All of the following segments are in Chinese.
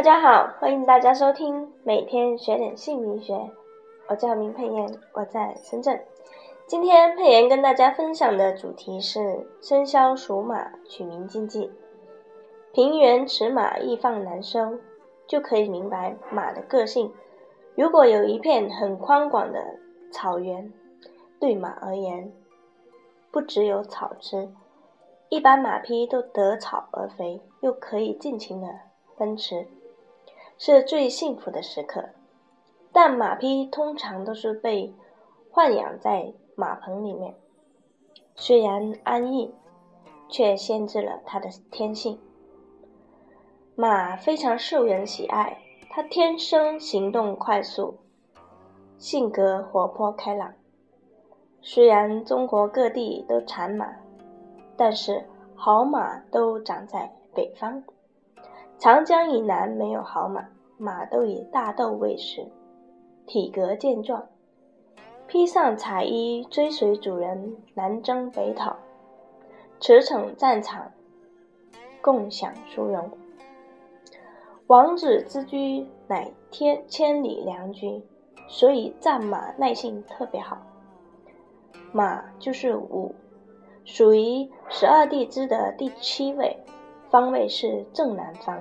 大家好，欢迎大家收听每天学点姓名学。我叫明佩妍，我在深圳。今天佩妍跟大家分享的主题是生肖属马取名禁忌。平原驰马易放难收，就可以明白马的个性。如果有一片很宽广的草原，对马而言，不只有草吃，一般马匹都得草而肥，又可以尽情的奔驰，是最幸福的时刻。但马匹通常都是被豢养在马棚里面，虽然安逸，却限制了它的天性。马非常受人喜爱，它天生行动快速，性格活泼开朗。虽然中国各地都产马，但是好马都长在北方。长江以南没有好马，马都以大豆为食，体格健壮，披上彩衣追随主人南征北讨，驰骋战场，共享殊荣。王子之居乃天千里良驹，所以战马耐性特别好。马就是午，属于十二地支的第七位，方位是正南方。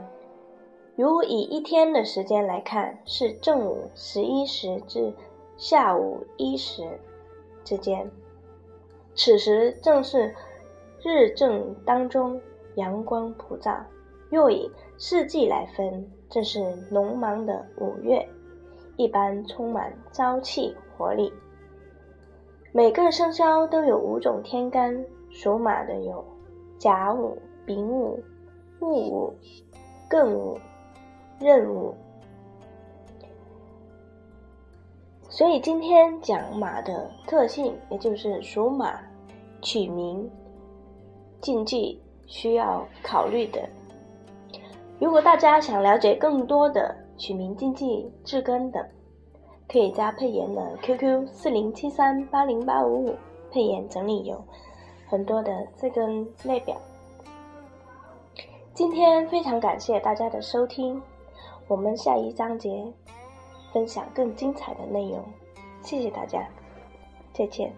如以一天的时间来看，是正午十一时至下午一时之间，此时正是日正当中，阳光普照。若以四季来分，正是农忙的五月，一般充满朝气活力。每个生肖都有五种天干，属马的有甲午、丙午、戊午、庚午、任务。所以今天讲马的特性，也就是属马取名禁忌需要考虑的。如果大家想了解更多的取名禁忌、治根等，可以加佩妍的 QQ 四零七三八零八五五，佩妍整理有很多的治根列表。今天非常感谢大家的收听，我们下一章节分享更精彩的内容，谢谢大家，再见。